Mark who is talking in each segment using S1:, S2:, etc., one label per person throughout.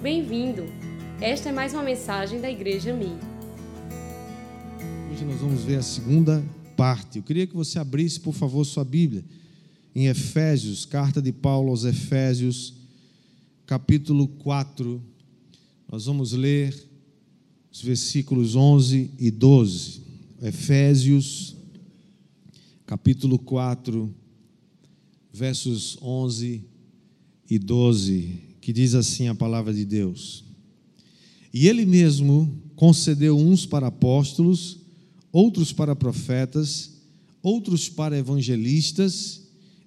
S1: Bem-vindo! Esta é mais uma mensagem da Igreja Mi.
S2: Hoje nós vamos ver a segunda parte. Eu queria que você abrisse, por favor, sua Bíblia em Efésios, carta de Paulo aos Efésios, capítulo 4. Nós vamos ler os versículos 11 e 12. Efésios, capítulo 4, versos 11 e 12, que diz assim a palavra de Deus. E ele mesmo concedeu uns para apóstolos, outros para profetas, outros para evangelistas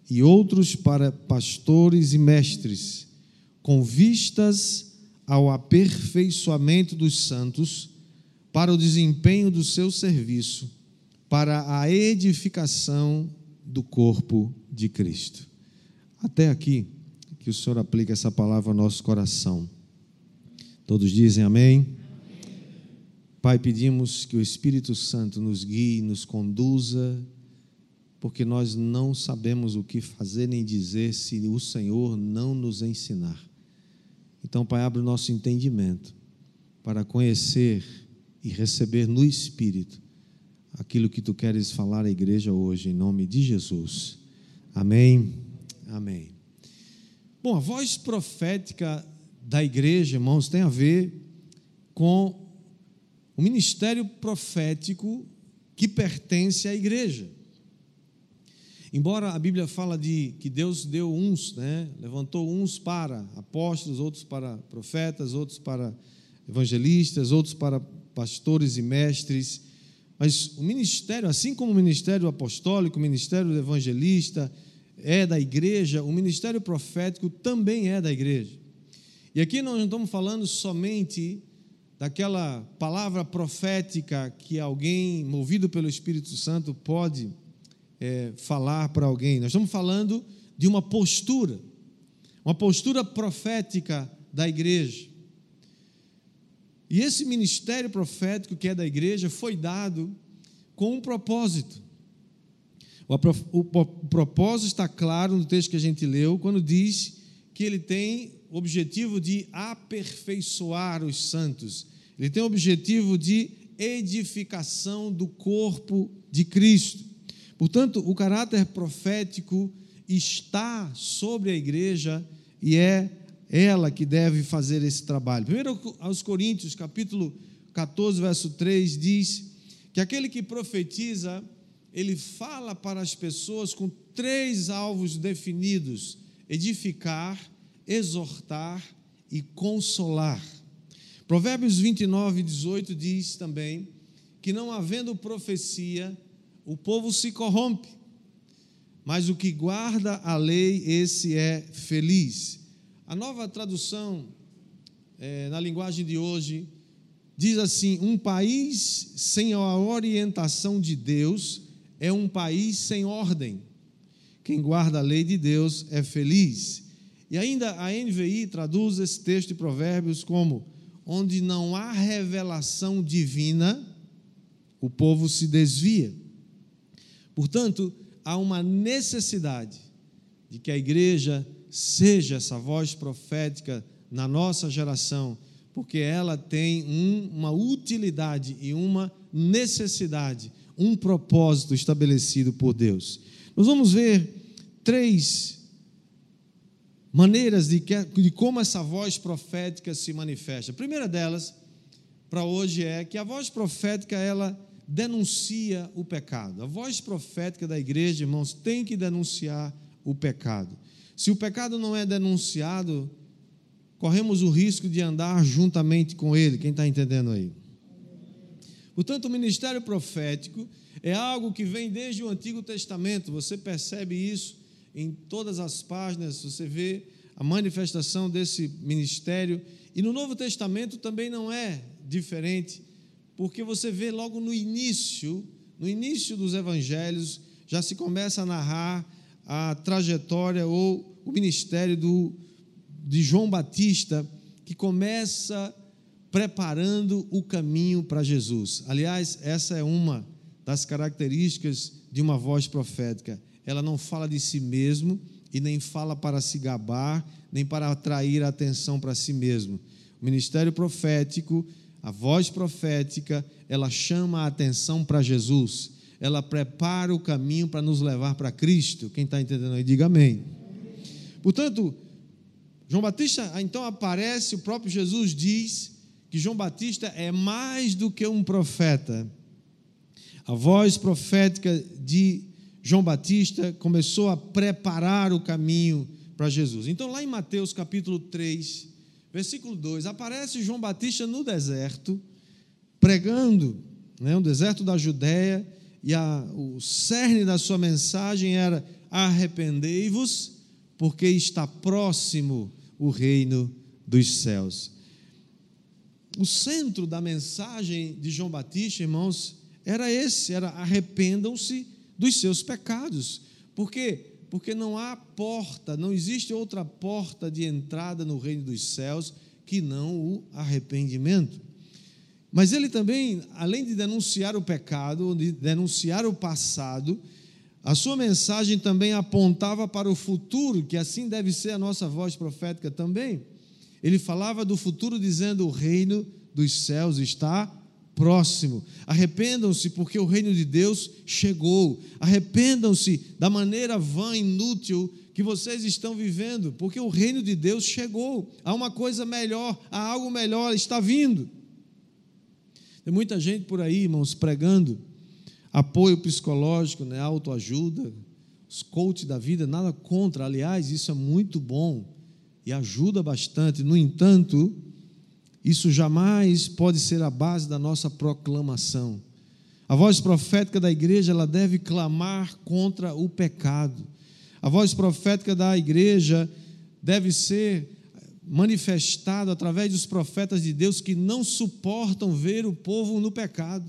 S2: e outros para pastores e mestres, com vistas ao aperfeiçoamento dos santos, para o desempenho do seu serviço, para a edificação do corpo de Cristo. Até aqui, que o Senhor aplique essa palavra ao nosso coração. Todos dizem amém? Pai, pedimos que o Espírito Santo nos guie, nos conduza, porque nós não sabemos o que fazer nem dizer se o Senhor não nos ensinar. Então, Pai, abre o nosso entendimento para conhecer e receber no Espírito aquilo que tu queres falar à igreja hoje, em nome de Jesus. Amém. Amém. Bom, a voz profética da igreja, irmãos, tem a ver com o ministério profético que pertence à igreja. Embora a Bíblia fala de que Deus deu uns, né? levantou uns para apóstolos, outros para profetas, outros para evangelistas, outros para pastores e mestres, mas o ministério, assim como o ministério apostólico, o ministério evangelista é da igreja, o ministério profético também é da igreja. E aqui nós não estamos falando somente daquela palavra profética que alguém, movido pelo Espírito Santo, pode é, falar para alguém. Nós estamos falando de uma postura, uma postura profética da igreja. E esse ministério profético que é da igreja foi dado com um propósito. O, propósito está claro no texto que a gente leu, quando diz que ele tem o objetivo de aperfeiçoar os santos, ele tem o objetivo de edificação do corpo de Cristo. Portanto, o caráter profético está sobre a igreja e é ela que deve fazer esse trabalho. Primeiro aos Coríntios, capítulo 14, verso 3 diz que aquele que profetiza, ele fala para as pessoas com três alvos definidos: edificar, exortar e consolar. Provérbios 29, 18 diz também que não havendo profecia, o povo se corrompe, mas o que guarda a lei, esse é feliz. A nova tradução, é, na linguagem de hoje, diz assim: um país sem a orientação de Deus é um país sem ordem. Quem guarda a lei de Deus é feliz. E ainda a NVI traduz esse texto de Provérbios como: onde não há revelação divina, o povo se desvia. Portanto, há uma necessidade de que a igreja seja essa voz profética na nossa geração, porque ela tem um, uma utilidade e uma necessidade, um propósito estabelecido por Deus. Nós vamos ver três maneiras de, que, de como essa voz profética se manifesta. A primeira delas, para hoje, é que a voz profética ela denuncia o pecado. A voz profética da igreja, irmãos, tem que denunciar o pecado. Se o pecado não é denunciado, corremos o risco de andar juntamente com ele. Quem está entendendo aí? Portanto, o ministério profético é algo que vem desde o Antigo Testamento. Você percebe isso em todas as páginas, você vê a manifestação desse ministério. E no Novo Testamento também não é diferente porque você vê logo no início, no início dos evangelhos, já se começa a narrar a trajetória ou o ministério do, de João Batista, que começa preparando o caminho para Jesus. Aliás, essa é uma das características de uma voz profética. Ela não fala de si mesmo, e nem fala para se gabar, nem para atrair a atenção para si mesmo. O ministério profético, a voz profética, ela chama a atenção para Jesus, ela prepara o caminho para nos levar para Cristo. Quem está entendendo aí, diga amém. Portanto, João Batista então aparece, o próprio Jesus diz que João Batista é mais do que um profeta. A voz profética de João Batista começou a preparar o caminho para Jesus. Então, lá em Mateus capítulo 3, versículo 2, aparece João Batista no deserto, pregando, né, o deserto da Judéia, e a, o cerne da sua mensagem era: arrependei-vos, porque está próximo o reino dos céus. O centro da mensagem de João Batista, irmãos, era esse: era arrependam-se dos seus pecados. Por quê? Porque não há porta, não existe outra porta de entrada no reino dos céus que não o arrependimento. Mas ele também, além de denunciar o pecado, de denunciar o passado, a sua mensagem também apontava para o futuro, que assim deve ser a nossa voz profética também. Ele falava do futuro dizendo: o reino dos céus está próximo. Arrependam-se, porque o reino de Deus chegou. Arrependam-se da maneira vã, inútil que vocês estão vivendo, porque o reino de Deus chegou. Há uma coisa melhor, há algo melhor, está vindo. Tem muita gente por aí, irmãos, pregando apoio psicológico, né, autoajuda, os coaches da vida, nada contra, aliás, isso é muito bom e ajuda bastante. No entanto, isso jamais pode ser a base da nossa proclamação. A voz profética da igreja, ela deve clamar contra o pecado. A voz profética da igreja deve ser manifestada através dos profetas de Deus que não suportam ver o povo no pecado,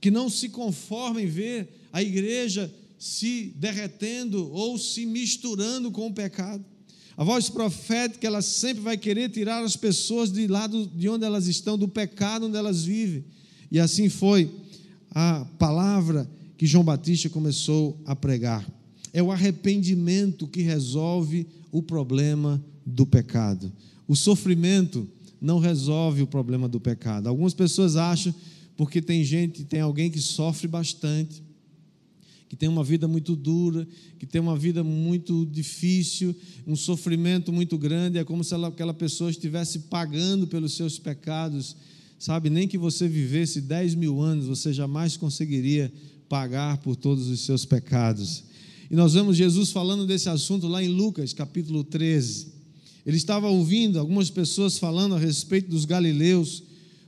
S2: que não se conformem ver a igreja se derretendo ou se misturando com o pecado. A voz profética, ela sempre vai querer tirar as pessoas de lado de onde elas estão, do pecado onde elas vivem. E assim foi a palavra que João Batista começou a pregar. É o arrependimento que resolve o problema do pecado. O sofrimento não resolve o problema do pecado. Algumas pessoas acham, porque tem gente, tem alguém que sofre bastante, que tem uma vida muito dura, que tem uma vida muito difícil, um sofrimento muito grande, é como se ela, aquela pessoa estivesse pagando pelos seus pecados, sabe? Nem que você vivesse 10 mil anos, você jamais conseguiria pagar por todos os seus pecados. E nós vemos Jesus falando desse assunto lá em Lucas, capítulo 13. Ele estava ouvindo algumas pessoas falando a respeito dos galileus,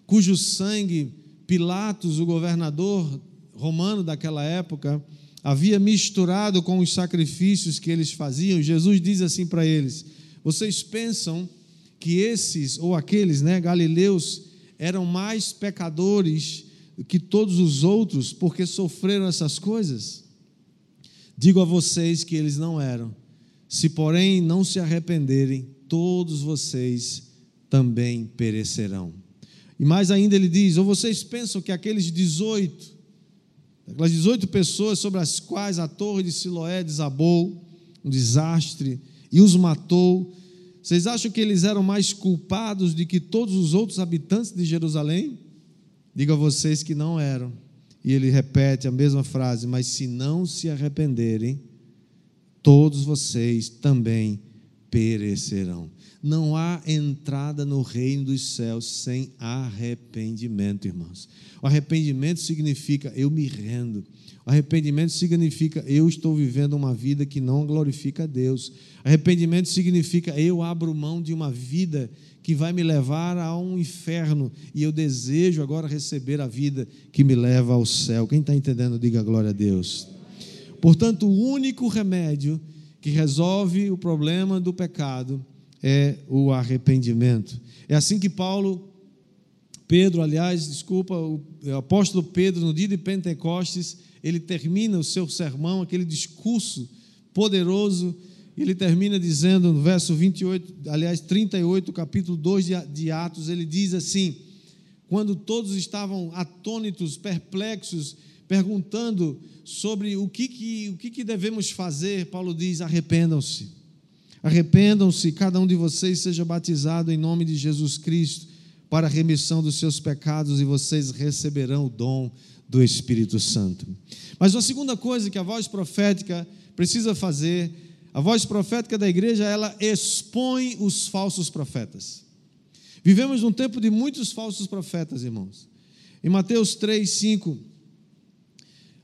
S2: cujo sangue Pilatos, o governador romano daquela época, havia misturado com os sacrifícios que eles faziam, Jesus diz assim para eles: Vocês pensam que esses ou aqueles, né, galileus, eram mais pecadores que todos os outros porque sofreram essas coisas? Digo a vocês que eles não eram. Se, porém, não se arrependerem, todos vocês também perecerão. E mais ainda ele diz: Ou vocês pensam que aqueles 18 Aquelas 18 pessoas sobre as quais a torre de Siloé desabou, um desastre, e os matou. Vocês acham que eles eram mais culpados do que todos os outros habitantes de Jerusalém? Digo a vocês que não eram. E ele repete a mesma frase: Mas se não se arrependerem, todos vocês também perecerão. Não há entrada no reino dos céus sem arrependimento, irmãos. O arrependimento significa eu me rendo. O arrependimento significa eu estou vivendo uma vida que não glorifica a Deus. Arrependimento significa eu abro mão de uma vida que vai me levar a um inferno e eu desejo agora receber a vida que me leva ao céu. Quem está entendendo, diga glória a Deus. Portanto, o único remédio que resolve o problema do pecado é o arrependimento. É assim que Paulo, Pedro, aliás, desculpa, o apóstolo Pedro, no dia de Pentecostes, ele termina o seu sermão, aquele discurso poderoso, ele termina dizendo no verso 28, aliás, 38, capítulo 2 de Atos, ele diz assim: quando todos estavam atônitos, perplexos, perguntando sobre o que, que, o que, que devemos fazer, Paulo diz: arrependam-se. Arrependam-se, cada um de vocês seja batizado em nome de Jesus Cristo para a remissão dos seus pecados e vocês receberão o dom do Espírito Santo. Mas a segunda coisa que a voz profética precisa fazer, a voz profética da igreja, ela expõe os falsos profetas. Vivemos num tempo de muitos falsos profetas, irmãos. Em Mateus 3, 5,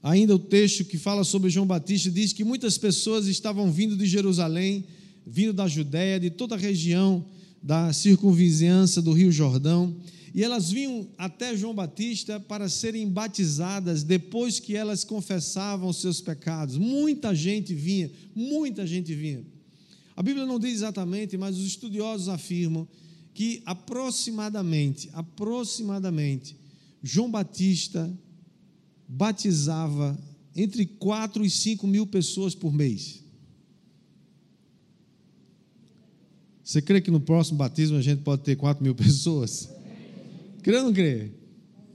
S2: ainda o texto que fala sobre João Batista diz que muitas pessoas estavam vindo de Jerusalém, vindo da Judéia, de toda a região da circunvizinhança do Rio Jordão, e elas vinham até João Batista para serem batizadas depois que elas confessavam seus pecados. Muita gente vinha, muita gente vinha. A Bíblia não diz exatamente, mas os estudiosos afirmam que aproximadamente, aproximadamente, João Batista batizava entre 4 e 5 mil pessoas por mês. Você crê que no próximo batismo a gente pode ter 4 mil pessoas? Crê ou não crê?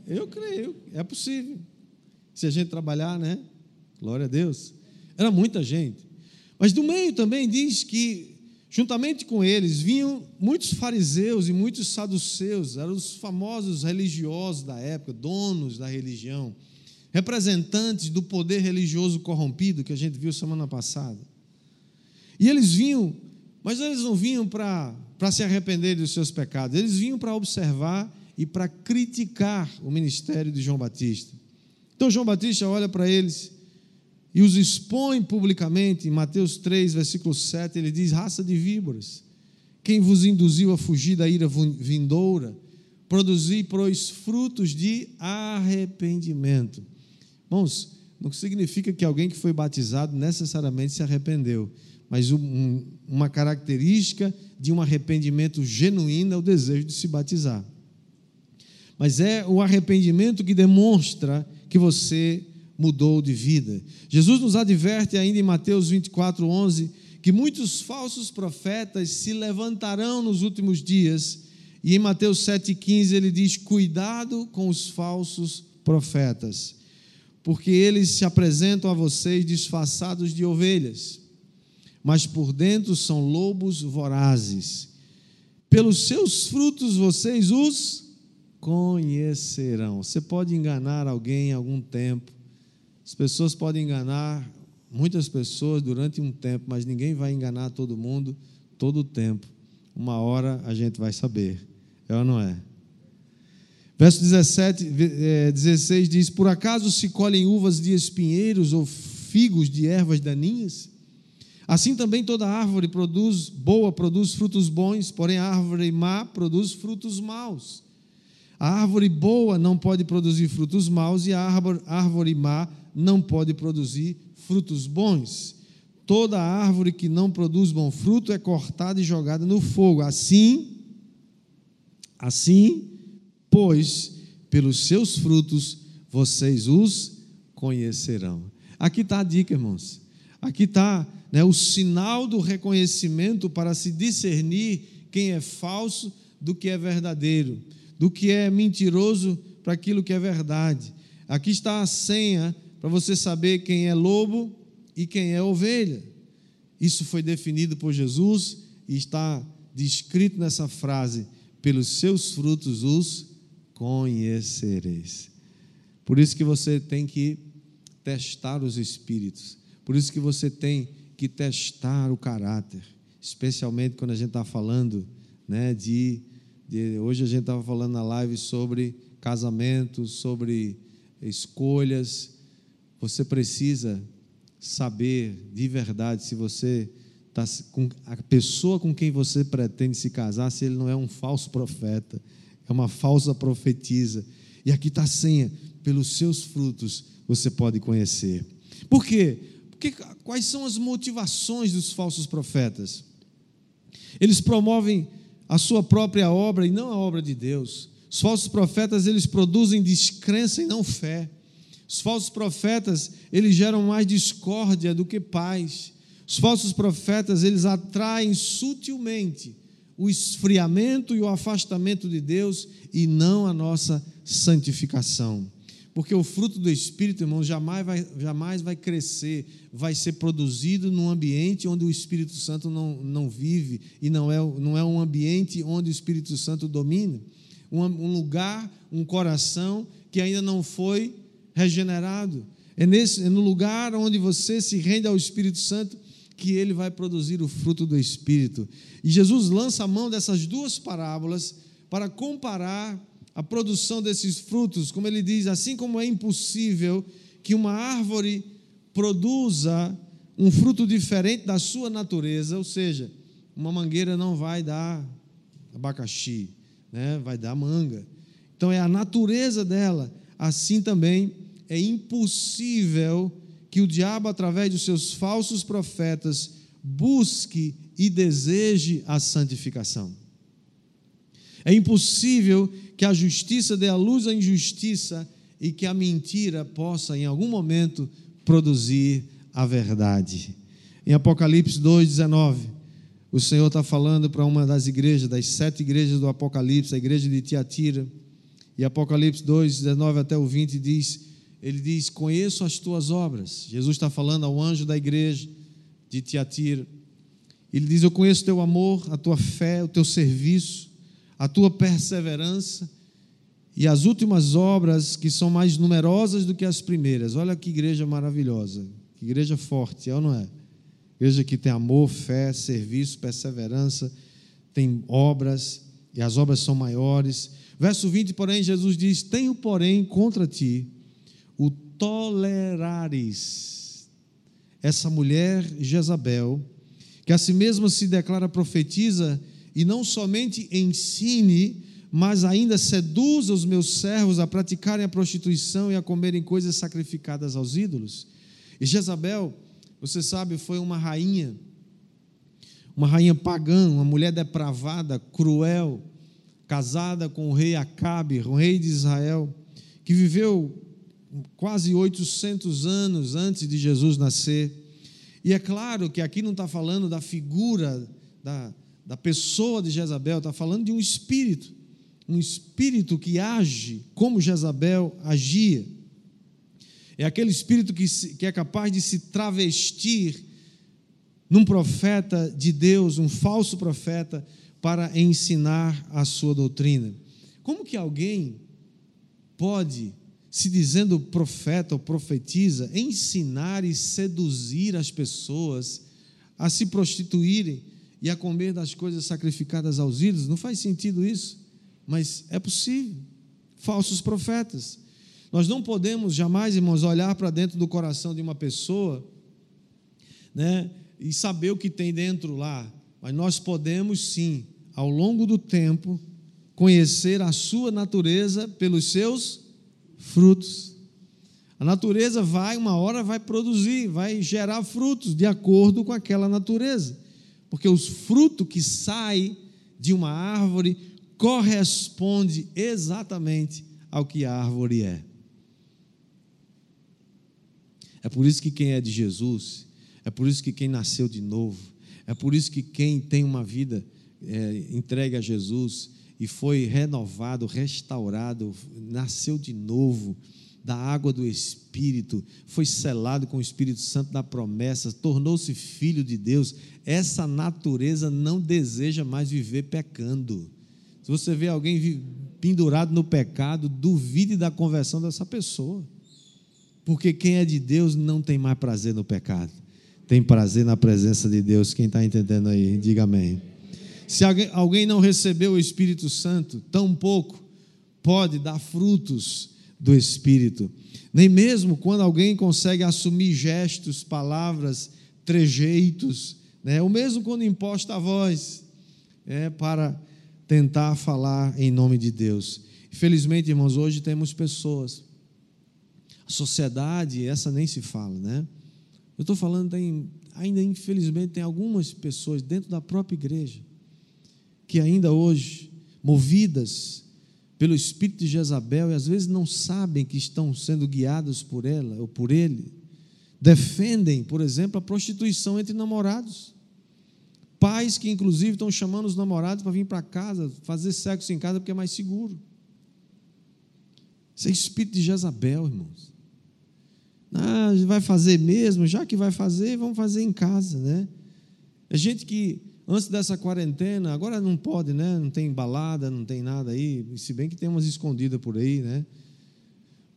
S2: Eu creio, é possível. Se a gente trabalhar, né? Glória a Deus. Era muita gente. Mas do meio também diz que Juntamente com eles vinham muitos fariseus e muitos saduceus, eram os famosos religiosos da época, donos da religião, representantes do poder religioso corrompido que a gente viu semana passada. E eles vinham, mas eles não vinham para se arrepender dos seus pecados, eles vinham para observar e para criticar o ministério de João Batista. Então João Batista olha para eles e os expõe publicamente, em Mateus 3, versículo 7, ele diz: raça de víboras, quem vos induziu a fugir da ira vindoura, produzi, pois, frutos de arrependimento. Irmãos, não significa que alguém que foi batizado necessariamente se arrependeu, mas um, uma característica de um arrependimento genuíno é o desejo de se batizar. Mas é o arrependimento que demonstra que você mudou de vida. Jesus nos adverte ainda em Mateus 24, 11, que muitos falsos profetas se levantarão nos últimos dias. E em Mateus 7,15 ele diz: Cuidado com os falsos profetas, porque eles se apresentam a vocês disfarçados de ovelhas, mas por dentro são lobos vorazes. Pelos seus frutos vocês os conhecerão. Você pode enganar alguém algum tempo, as pessoas podem enganar muitas pessoas durante um tempo, mas ninguém vai enganar todo mundo todo o tempo. Uma hora a gente vai saber. É ou não é? Verso 17, 16 é, diz: Por acaso se colhem uvas de espinheiros ou figos de ervas daninhas? Assim também toda árvore produz boa produz frutos bons, porém a árvore má produz frutos maus. A árvore boa não pode produzir frutos maus e a árvore, árvore má não pode produzir frutos bons. Toda árvore que não produz bom fruto é cortada e jogada no fogo. Assim, assim, pois, pelos seus frutos vocês os conhecerão. Aqui está a dica, irmãos. Aqui está né, o sinal do reconhecimento para se discernir quem é falso do que é verdadeiro, do que é mentiroso para aquilo que é verdade. Aqui está a senha para você saber quem é lobo e quem é ovelha. Isso foi definido por Jesus e está descrito nessa frase: pelos seus frutos os conhecereis. Por isso que você tem que testar os espíritos. Por isso que você tem que testar o caráter, especialmente quando a gente está falando, né, de, de hoje a gente estava falando na live sobre casamento, sobre escolhas, você precisa saber de verdade se você está com a pessoa com quem você pretende se casar, se ele não é um falso profeta, é uma falsa profetisa. E aqui está a senha: pelos seus frutos você pode conhecer. Por quê? Porque quais são as motivações dos falsos profetas? Eles promovem a sua própria obra e não a obra de Deus. Os falsos profetas, eles produzem descrença e não fé. Os falsos profetas, eles geram mais discórdia do que paz. Os falsos profetas, eles atraem sutilmente o esfriamento e o afastamento de Deus e não a nossa santificação. Porque o fruto do Espírito, irmão, jamais vai, jamais vai crescer, vai ser produzido num ambiente onde o Espírito Santo não, não vive e não é, não é um ambiente onde o Espírito Santo domina. Um, um lugar, um coração que ainda não foi regenerado. É, nesse, é no lugar onde você se rende ao Espírito Santo que ele vai produzir o fruto do Espírito. E Jesus lança a mão dessas duas parábolas para comparar a produção desses frutos, como ele diz, assim como é impossível que uma árvore produza um fruto diferente da sua natureza, ou seja, uma mangueira não vai dar abacaxi, né? vai dar manga. Então é a natureza dela. Assim também é impossível que o diabo, através dos seus falsos profetas, busque e deseje a santificação. É impossível que a justiça dê à luz à injustiça e que a mentira possa, em algum momento, produzir a verdade. Em Apocalipse 2,19, o Senhor está falando para uma das igrejas, das sete igrejas do Apocalipse, a igreja de Tiatira. E Apocalipse 2, 19 até o 20 diz: Ele diz: Conheço as tuas obras. Jesus está falando ao anjo da igreja de Tiatira. Ele diz: Eu conheço teu amor, a tua fé, o teu serviço a tua perseverança e as últimas obras que são mais numerosas do que as primeiras. Olha que igreja maravilhosa, que igreja forte, é ou não é? Igreja que tem amor, fé, serviço, perseverança, tem obras e as obras são maiores. Verso 20, porém, Jesus diz: Tenho, porém, contra ti tolerares essa mulher Jezabel, que a si mesma se declara profetiza e não somente ensine, mas ainda seduza os meus servos a praticarem a prostituição e a comerem coisas sacrificadas aos ídolos. E Jezabel, você sabe, foi uma rainha, uma rainha pagã, uma mulher depravada, cruel, casada com o rei Acabe, o rei de Israel, que viveu quase 800 anos antes de Jesus nascer. E é claro que aqui não está falando da figura da, da pessoa de Jezabel, está falando de um espírito, um espírito que age como Jezabel agia. É aquele espírito que, que é capaz de se travestir num profeta de Deus, um falso profeta, para ensinar a sua doutrina. Como que alguém pode, se dizendo profeta ou profetiza, ensinar e seduzir as pessoas a se prostituírem? e a comer das coisas sacrificadas aos ídolos. Não faz sentido isso, mas é possível. Falsos profetas. Nós não podemos jamais, irmãos, olhar para dentro do coração de uma pessoa né, e saber o que tem dentro lá, mas nós podemos sim, ao longo do tempo, conhecer a sua natureza pelos seus frutos. A natureza vai, uma hora vai produzir, vai gerar frutos de acordo com aquela natureza porque os frutos que saem de uma árvore corresponde exatamente ao que a árvore é. É por isso que quem é de Jesus, é por isso que quem nasceu de novo, é por isso que quem tem uma vida é, entregue a Jesus e foi renovado, restaurado, nasceu de novo, da água do Espírito, foi selado com o Espírito Santo da promessa, tornou-se filho de Deus. Essa natureza não deseja mais viver pecando. Se você vê alguém pendurado no pecado, duvide da conversão dessa pessoa. Porque quem é de Deus não tem mais prazer no pecado, tem prazer na presença de Deus. Quem está entendendo aí, diga amém. Se alguém não recebeu o Espírito Santo, tão pouco pode dar frutos do Espírito. Nem mesmo quando alguém consegue assumir gestos, palavras, trejeitos, né? ou mesmo quando imposta a voz, é, para tentar falar em nome de Deus. Infelizmente, irmãos, hoje temos pessoas, a sociedade, essa nem se fala, né? Eu estou falando, tem, ainda infelizmente, tem algumas pessoas dentro da própria igreja que ainda hoje, movidas pelo espírito de Jezabel e às vezes não sabem que estão sendo guiados por ela ou por ele. Defendem, por exemplo, a prostituição entre namorados. Pais que, inclusive, estão chamando os namorados para vir para casa, fazer sexo em casa porque é mais seguro. Isso é espírito de Jezabel, irmãos. Ah, vai fazer mesmo? Já que vai fazer, vamos fazer em casa, né? É gente que antes dessa quarentena, agora não pode, né? Não tem balada, não tem nada aí, se bem que tem umas escondidas por aí, né?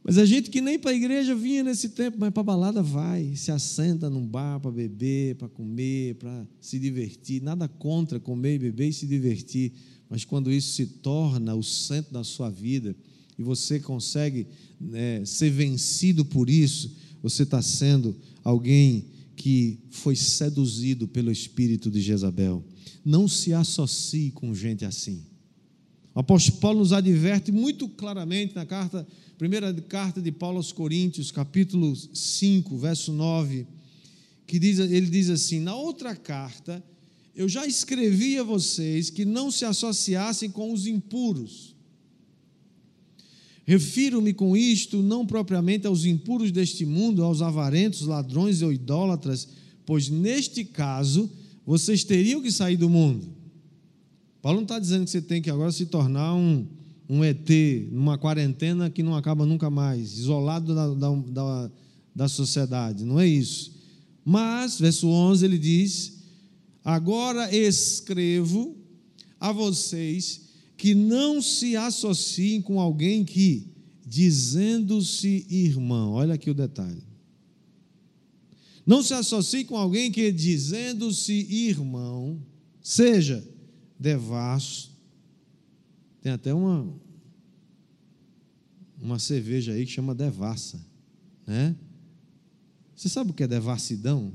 S2: Mas a gente que nem para a igreja vinha nesse tempo, mas para a balada vai, se assenta num bar para beber, para comer, para se divertir. Nada contra comer e beber e se divertir, mas quando isso se torna o centro da sua vida e você consegue né, ser vencido por isso, você está sendo alguém que foi seduzido pelo espírito de Jezabel. Não se associe com gente assim. O apóstolo Paulo nos adverte muito claramente na carta, primeira carta de Paulo aos Coríntios, capítulo 5, verso 9, que diz, ele diz assim: Na outra carta, eu já escrevi a vocês que não se associassem com os impuros. Refiro-me com isto não propriamente aos impuros deste mundo, aos avarentos, ladrões ou idólatras, pois neste caso vocês teriam que sair do mundo. Paulo não está dizendo que você tem que agora se tornar um, um ET, numa quarentena que não acaba nunca mais, isolado da, da, da, da sociedade, não é isso. Mas, verso 11, ele diz: Agora escrevo a vocês que não se associem com alguém que, dizendo-se irmão, olha aqui o detalhe. Não se associe com alguém que, dizendo-se irmão, seja devasso. Tem até uma, uma cerveja aí que chama devassa, né? Você sabe o que é devassidão?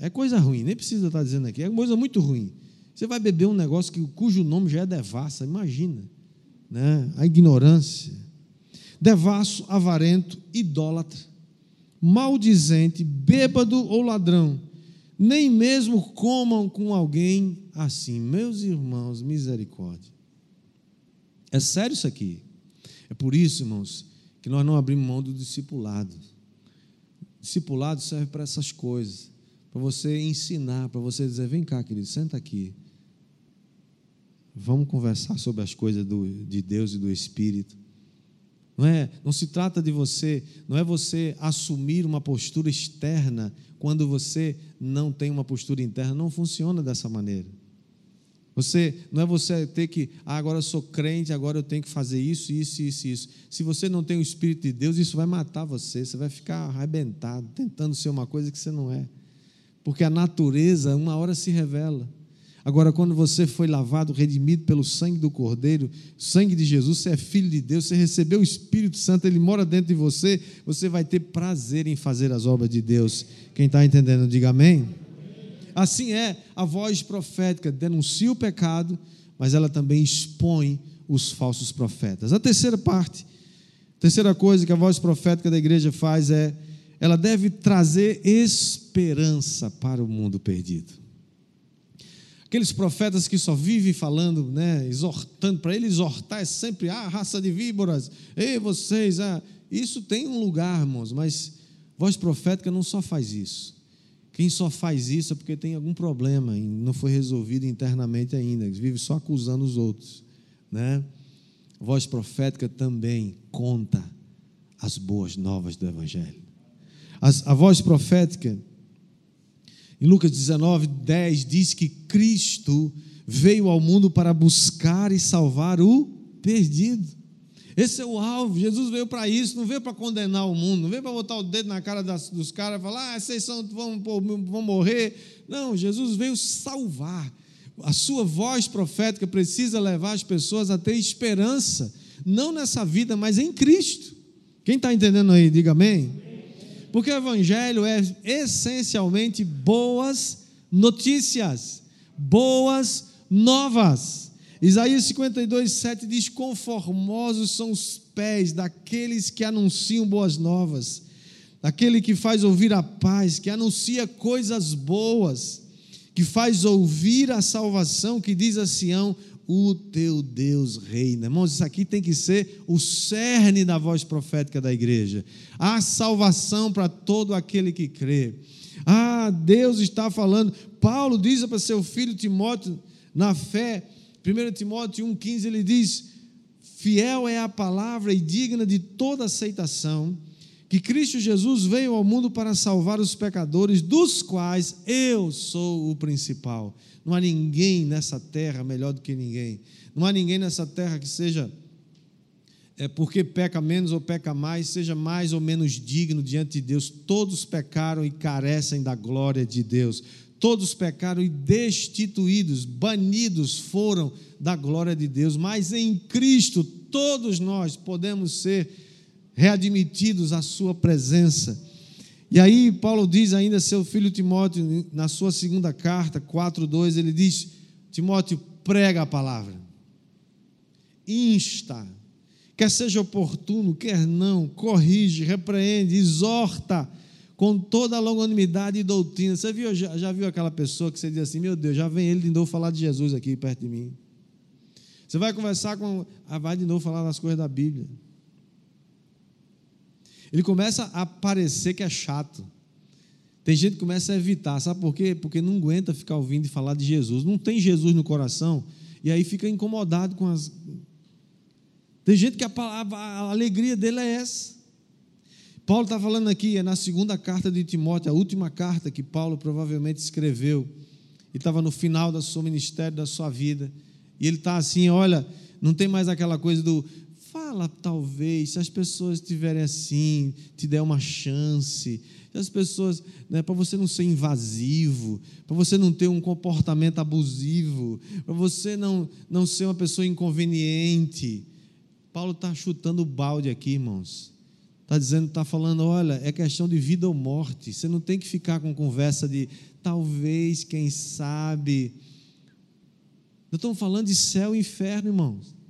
S2: É coisa ruim, nem precisa estar dizendo aqui, é coisa muito ruim. Você vai beber um negócio que, cujo nome já é devassa, imagina. Né? A ignorância. Devasso, avarento, idólatra, maldizente, bêbado ou ladrão. Nem mesmo comam com alguém assim. Meus irmãos, misericórdia. É sério isso aqui. É por isso, irmãos, que nós não abrimos mão do discipulado. Discipulado serve para essas coisas, para você ensinar, para você dizer: vem cá, querido, senta aqui. Vamos conversar sobre as coisas do, de Deus e do Espírito. Não é, não se trata de você, não é você assumir uma postura externa quando você não tem uma postura interna, não funciona dessa maneira. Você não é você ter que, ah, agora eu sou crente, agora eu tenho que fazer isso, isso, isso, isso. Se você não tem o Espírito de Deus, isso vai matar você, você vai ficar arrebentado, tentando ser uma coisa que você não é. Porque a natureza, uma hora se revela. Agora, quando você foi lavado, redimido pelo sangue do Cordeiro, sangue de Jesus, você é filho de Deus, você recebeu o Espírito Santo, ele mora dentro de você, você vai ter prazer em fazer as obras de Deus. Quem está entendendo, diga amém. Assim é a voz profética, denuncia o pecado, mas ela também expõe os falsos profetas. A terceira parte, a terceira coisa que a voz profética da igreja faz é, ela deve trazer esperança para o mundo perdido. Aqueles profetas que só vivem falando, né, exortando, para ele exortar é sempre, ah, raça de víboras, ei, vocês, ah, isso tem um lugar, irmãos, mas voz profética não só faz isso. Quem só faz isso é porque tem algum problema e não foi resolvido internamente ainda, vive só acusando os outros, né? Voz profética também conta as boas novas do Evangelho. As, a voz profética em Lucas 19, 10 diz que Cristo veio ao mundo para buscar e salvar o perdido. Esse é o alvo. Jesus veio para isso, não veio para condenar o mundo, não veio para botar o dedo na cara das, dos caras e falar, ah, vocês são, vão, vão morrer. Não, Jesus veio salvar. A sua voz profética precisa levar as pessoas a ter esperança, não nessa vida, mas em Cristo. Quem está entendendo aí, diga amém. Porque o Evangelho é essencialmente boas notícias, boas novas. Isaías 52, 7 diz: Conformosos são os pés daqueles que anunciam boas novas, daquele que faz ouvir a paz, que anuncia coisas boas, que faz ouvir a salvação, que diz a Sião: o teu Deus reina. Irmãos, isso aqui tem que ser o cerne da voz profética da igreja. Há salvação para todo aquele que crê. Ah, Deus está falando. Paulo diz para seu filho Timóteo, na fé, 1 Timóteo 1,15 ele diz: Fiel é a palavra e digna de toda aceitação, que Cristo Jesus veio ao mundo para salvar os pecadores, dos quais eu sou o principal. Não há ninguém nessa terra melhor do que ninguém. Não há ninguém nessa terra que seja é porque peca menos ou peca mais, seja mais ou menos digno diante de Deus. Todos pecaram e carecem da glória de Deus. Todos pecaram e destituídos, banidos foram da glória de Deus. Mas em Cristo, todos nós podemos ser readmitidos à Sua presença. E aí, Paulo diz ainda seu filho Timóteo, na sua segunda carta, 4,2, ele diz: Timóteo, prega a palavra, insta, quer seja oportuno, quer não, corrige, repreende, exorta com toda a longanimidade e doutrina. Você viu, já, já, viu aquela pessoa que você diz assim: Meu Deus, já vem ele de novo falar de Jesus aqui perto de mim. Você vai conversar com. Ah, vai de novo falar das coisas da Bíblia. Ele começa a parecer que é chato. Tem gente que começa a evitar, sabe por quê? Porque não aguenta ficar ouvindo e falar de Jesus. Não tem Jesus no coração e aí fica incomodado com as, tem gente que a, palavra, a alegria dele é essa. Paulo está falando aqui, é na segunda carta de Timóteo, a última carta que Paulo provavelmente escreveu. E estava no final do seu ministério, da sua vida. E ele está assim: olha, não tem mais aquela coisa do fala, talvez, se as pessoas estiverem assim, te der uma chance. Se as pessoas, né, para você não ser invasivo, para você não ter um comportamento abusivo, para você não, não ser uma pessoa inconveniente. Paulo está chutando o balde aqui, irmãos. Está dizendo, está falando, olha, é questão de vida ou morte. Você não tem que ficar com conversa de talvez, quem sabe. Nós estamos falando de céu e inferno, irmãos.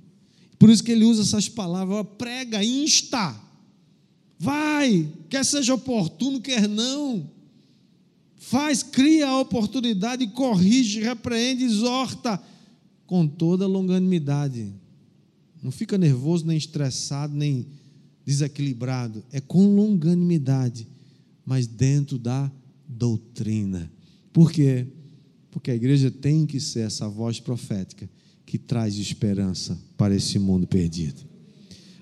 S2: Por isso que ele usa essas palavras, prega, insta. Vai, quer seja oportuno, quer não. Faz, cria a oportunidade, corrige, repreende, exorta com toda longanimidade não fica nervoso, nem estressado, nem desequilibrado. É com longanimidade, mas dentro da doutrina. Por quê? Porque a igreja tem que ser essa voz profética que traz esperança para esse mundo perdido.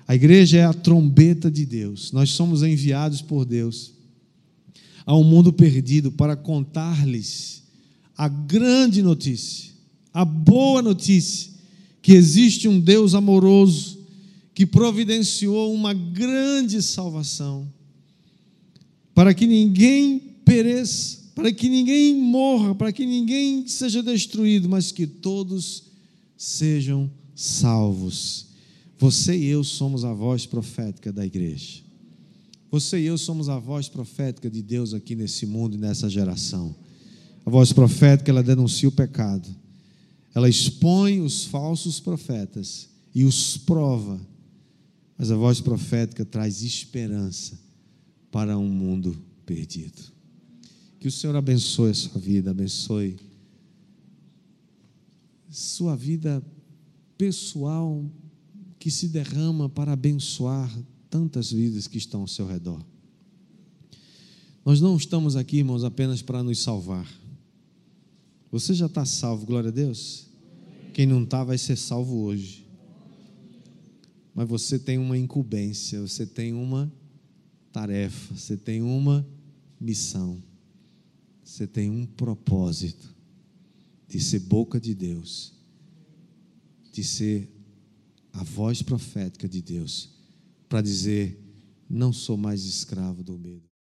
S2: A igreja é a trombeta de Deus. Nós somos enviados por Deus a um mundo perdido para contar-lhes a grande notícia, a boa notícia que existe um Deus amoroso que providenciou uma grande salvação para que ninguém pereça, para que ninguém morra, para que ninguém seja destruído, mas que todos sejam salvos. Você e eu somos a voz profética da igreja. Você e eu somos a voz profética de Deus aqui nesse mundo e nessa geração. A voz profética, ela denuncia o pecado ela expõe os falsos profetas e os prova, mas a voz profética traz esperança para um mundo perdido. Que o Senhor abençoe a sua vida, abençoe sua vida pessoal que se derrama para abençoar tantas vidas que estão ao seu redor. Nós não estamos aqui, irmãos, apenas para nos salvar. Você já está salvo, glória a Deus? Quem não está vai ser salvo hoje. Mas você tem uma incumbência, você tem uma tarefa, você tem uma missão, você tem um propósito de ser boca de Deus, de ser a voz profética de Deus, para dizer: não sou mais escravo do medo.